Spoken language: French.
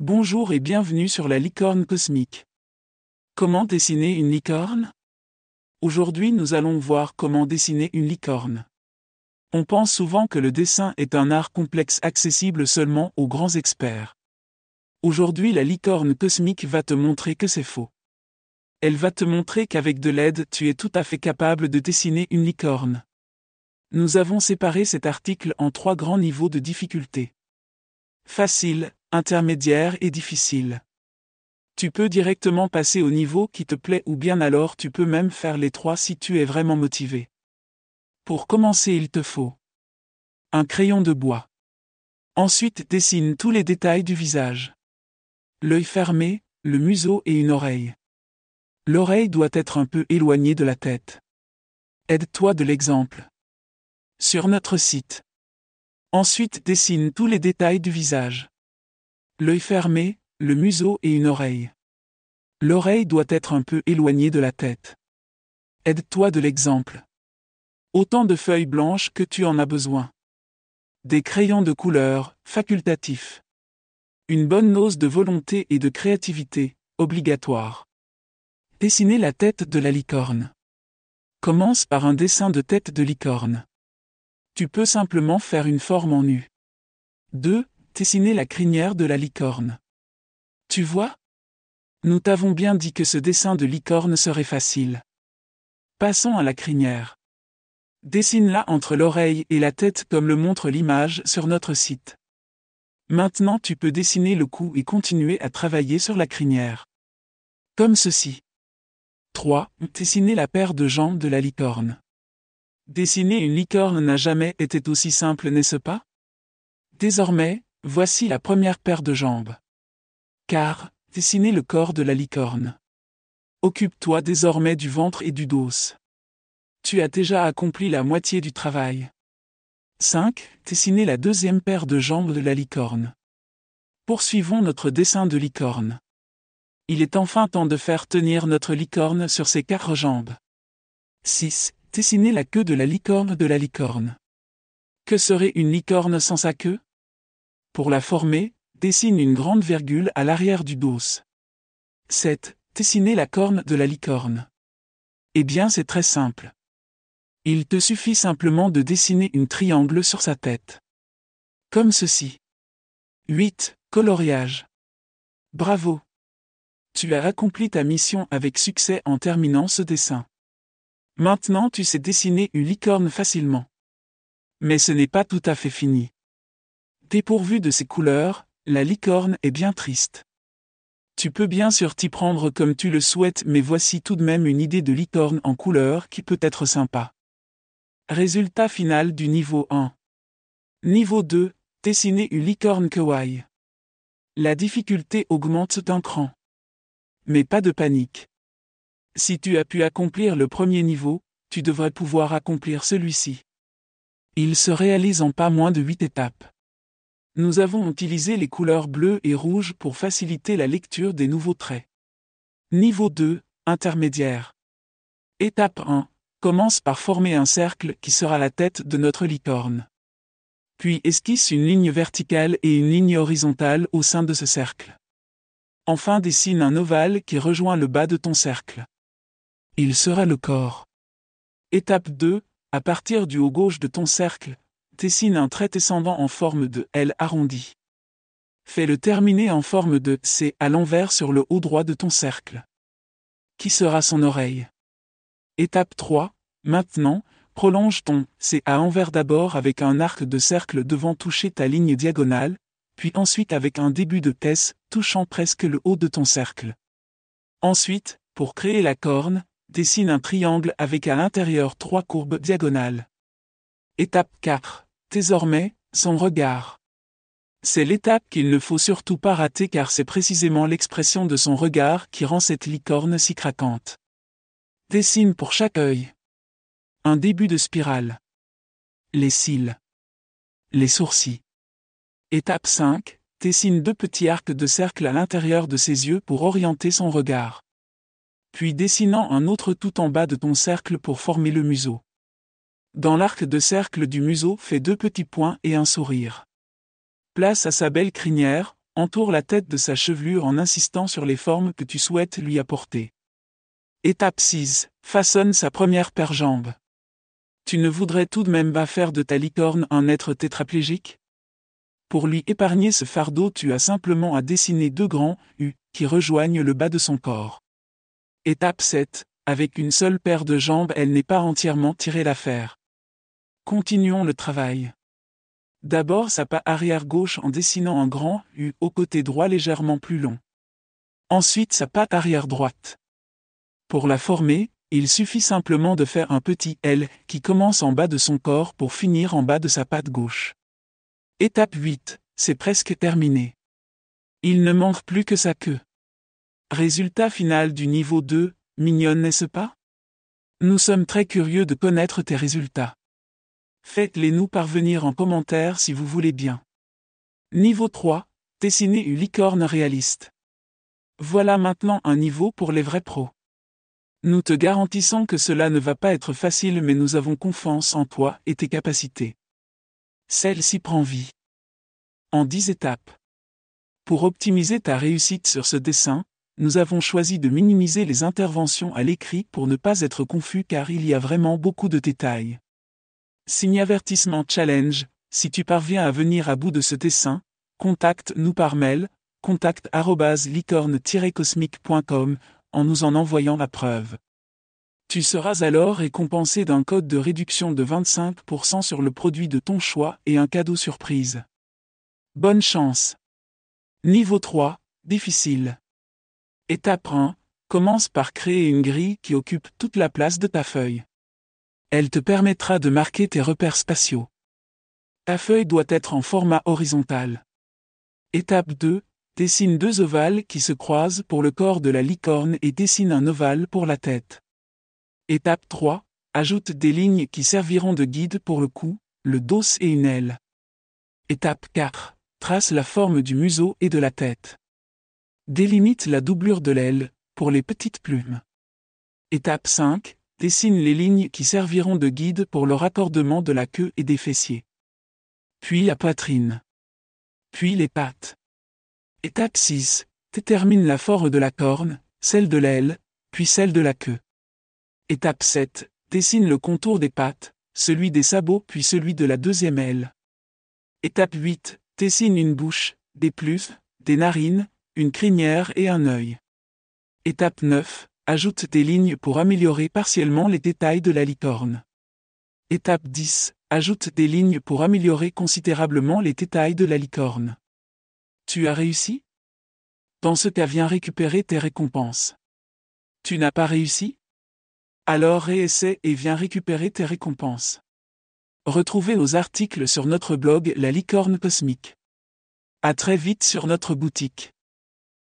Bonjour et bienvenue sur la licorne cosmique. Comment dessiner une licorne? Aujourd'hui nous allons voir comment dessiner une licorne. On pense souvent que le dessin est un art complexe accessible seulement aux grands experts. Aujourd'hui la licorne cosmique va te montrer que c'est faux. Elle va te montrer qu'avec de l'aide tu es tout à fait capable de dessiner une licorne. Nous avons séparé cet article en trois grands niveaux de difficulté. Facile, intermédiaire et difficile. Tu peux directement passer au niveau qui te plaît ou bien alors tu peux même faire les trois si tu es vraiment motivé. Pour commencer il te faut un crayon de bois. Ensuite dessine tous les détails du visage. L'œil fermé, le museau et une oreille. L'oreille doit être un peu éloignée de la tête. Aide-toi de l'exemple. Sur notre site. Ensuite dessine tous les détails du visage. L'œil fermé, le museau et une oreille. L'oreille doit être un peu éloignée de la tête. Aide-toi de l'exemple. Autant de feuilles blanches que tu en as besoin. Des crayons de couleur, facultatifs. Une bonne dose de volonté et de créativité, obligatoire. Dessiner la tête de la licorne. Commence par un dessin de tête de licorne. Tu peux simplement faire une forme en U. 2. Dessiner la crinière de la licorne. Tu vois? Nous t'avons bien dit que ce dessin de licorne serait facile. Passons à la crinière. Dessine-la entre l'oreille et la tête comme le montre l'image sur notre site. Maintenant tu peux dessiner le cou et continuer à travailler sur la crinière. Comme ceci. 3. Dessiner la paire de jambes de la licorne. Dessiner une licorne n'a jamais été aussi simple, n'est-ce pas? Désormais, voici la première paire de jambes. Car, dessiner le corps de la licorne. Occupe-toi désormais du ventre et du dos. Tu as déjà accompli la moitié du travail. 5. Dessiner la deuxième paire de jambes de la licorne. Poursuivons notre dessin de licorne. Il est enfin temps de faire tenir notre licorne sur ses quatre jambes. 6. Dessiner la queue de la licorne de la licorne. Que serait une licorne sans sa queue? Pour la former, dessine une grande virgule à l'arrière du dos. 7. Dessiner la corne de la licorne. Eh bien c'est très simple. Il te suffit simplement de dessiner une triangle sur sa tête. Comme ceci. 8. Coloriage. Bravo. Tu as accompli ta mission avec succès en terminant ce dessin. Maintenant tu sais dessiner une licorne facilement. Mais ce n'est pas tout à fait fini. Dépourvu de ses couleurs, la licorne est bien triste. Tu peux bien sûr t'y prendre comme tu le souhaites mais voici tout de même une idée de licorne en couleur qui peut être sympa. Résultat final du niveau 1. Niveau 2, dessiner une licorne kawaii. La difficulté augmente d'un cran. Mais pas de panique. Si tu as pu accomplir le premier niveau, tu devrais pouvoir accomplir celui-ci. Il se réalise en pas moins de 8 étapes. Nous avons utilisé les couleurs bleues et rouges pour faciliter la lecture des nouveaux traits. Niveau 2, intermédiaire. Étape 1 commence par former un cercle qui sera la tête de notre licorne. Puis esquisse une ligne verticale et une ligne horizontale au sein de ce cercle. Enfin dessine un ovale qui rejoint le bas de ton cercle. Il sera le corps. Étape 2, à partir du haut gauche de ton cercle, dessine un trait descendant en forme de L arrondi. Fais-le terminer en forme de C à l'envers sur le haut droit de ton cercle. Qui sera son oreille? Étape 3. Maintenant, prolonge ton C à envers d'abord avec un arc de cercle devant toucher ta ligne diagonale, puis ensuite avec un début de S touchant presque le haut de ton cercle. Ensuite, pour créer la corne, dessine un triangle avec à l'intérieur trois courbes diagonales. Étape 4. Désormais, son regard. C'est l'étape qu'il ne faut surtout pas rater car c'est précisément l'expression de son regard qui rend cette licorne si craquante. Dessine pour chaque œil. Un début de spirale. Les cils. Les sourcils. Étape 5. Dessine deux petits arcs de cercle à l'intérieur de ses yeux pour orienter son regard. Puis dessinant un autre tout en bas de ton cercle pour former le museau. Dans l'arc de cercle du museau fais deux petits points et un sourire. Place à sa belle crinière, Entoure la tête de sa chevelure en insistant sur les formes que tu souhaites lui apporter. Étape 6. Façonne sa première paire jambe. Tu ne voudrais tout de même pas faire de ta licorne un être tétraplégique? Pour lui épargner ce fardeau, tu as simplement à dessiner deux grands U qui rejoignent le bas de son corps. Étape 7. Avec une seule paire de jambes, elle n'est pas entièrement tirée l'affaire. Continuons le travail. D'abord sa pas arrière gauche en dessinant un grand U au côté droit légèrement plus long. Ensuite sa patte arrière droite. Pour la former, il suffit simplement de faire un petit L qui commence en bas de son corps pour finir en bas de sa patte gauche. Étape 8, c'est presque terminé. Il ne manque plus que sa queue. Résultat final du niveau 2, mignonne n'est-ce pas? Nous sommes très curieux de connaître tes résultats. Faites-les nous parvenir en commentaire si vous voulez bien. Niveau 3. Dessiner une licorne réaliste. Voilà maintenant un niveau pour les vrais pros. Nous te garantissons que cela ne va pas être facile mais nous avons confiance en toi et tes capacités. Celle-ci prend vie. En 10 étapes. Pour optimiser ta réussite sur ce dessin, nous avons choisi de minimiser les interventions à l'écrit pour ne pas être confus car il y a vraiment beaucoup de détails. Signe avertissement challenge, si tu parviens à venir à bout de ce dessin, contacte-nous par mail, contact-licorne-cosmique.com, en nous en envoyant la preuve. Tu seras alors récompensé d'un code de réduction de 25% sur le produit de ton choix et un cadeau surprise. Bonne chance. Niveau 3, difficile. Étape 1, commence par créer une grille qui occupe toute la place de ta feuille. Elle te permettra de marquer tes repères spatiaux. Ta feuille doit être en format horizontal. Étape 2. Dessine deux ovales qui se croisent pour le corps de la licorne et dessine un ovale pour la tête. Étape 3. Ajoute des lignes qui serviront de guide pour le cou, le dos et une aile. Étape 4. Trace la forme du museau et de la tête. Délimite la doublure de l'aile, pour les petites plumes. Étape 5 dessine les lignes qui serviront de guide pour le raccordement de la queue et des fessiers. Puis la poitrine. Puis les pattes. Étape 6. Détermine la forme de la corne, celle de l'aile, puis celle de la queue. Étape 7. Dessine le contour des pattes, celui des sabots puis celui de la deuxième aile. Étape 8. Dessine une bouche, des plus, des narines, une crinière et un œil. Étape 9 ajoute des lignes pour améliorer partiellement les détails de la licorne. Étape 10. Ajoute des lignes pour améliorer considérablement les détails de la licorne. Tu as réussi? Dans ce cas viens récupérer tes récompenses. Tu n'as pas réussi? Alors réessaie et viens récupérer tes récompenses. Retrouvez nos articles sur notre blog La Licorne Cosmique. À très vite sur notre boutique.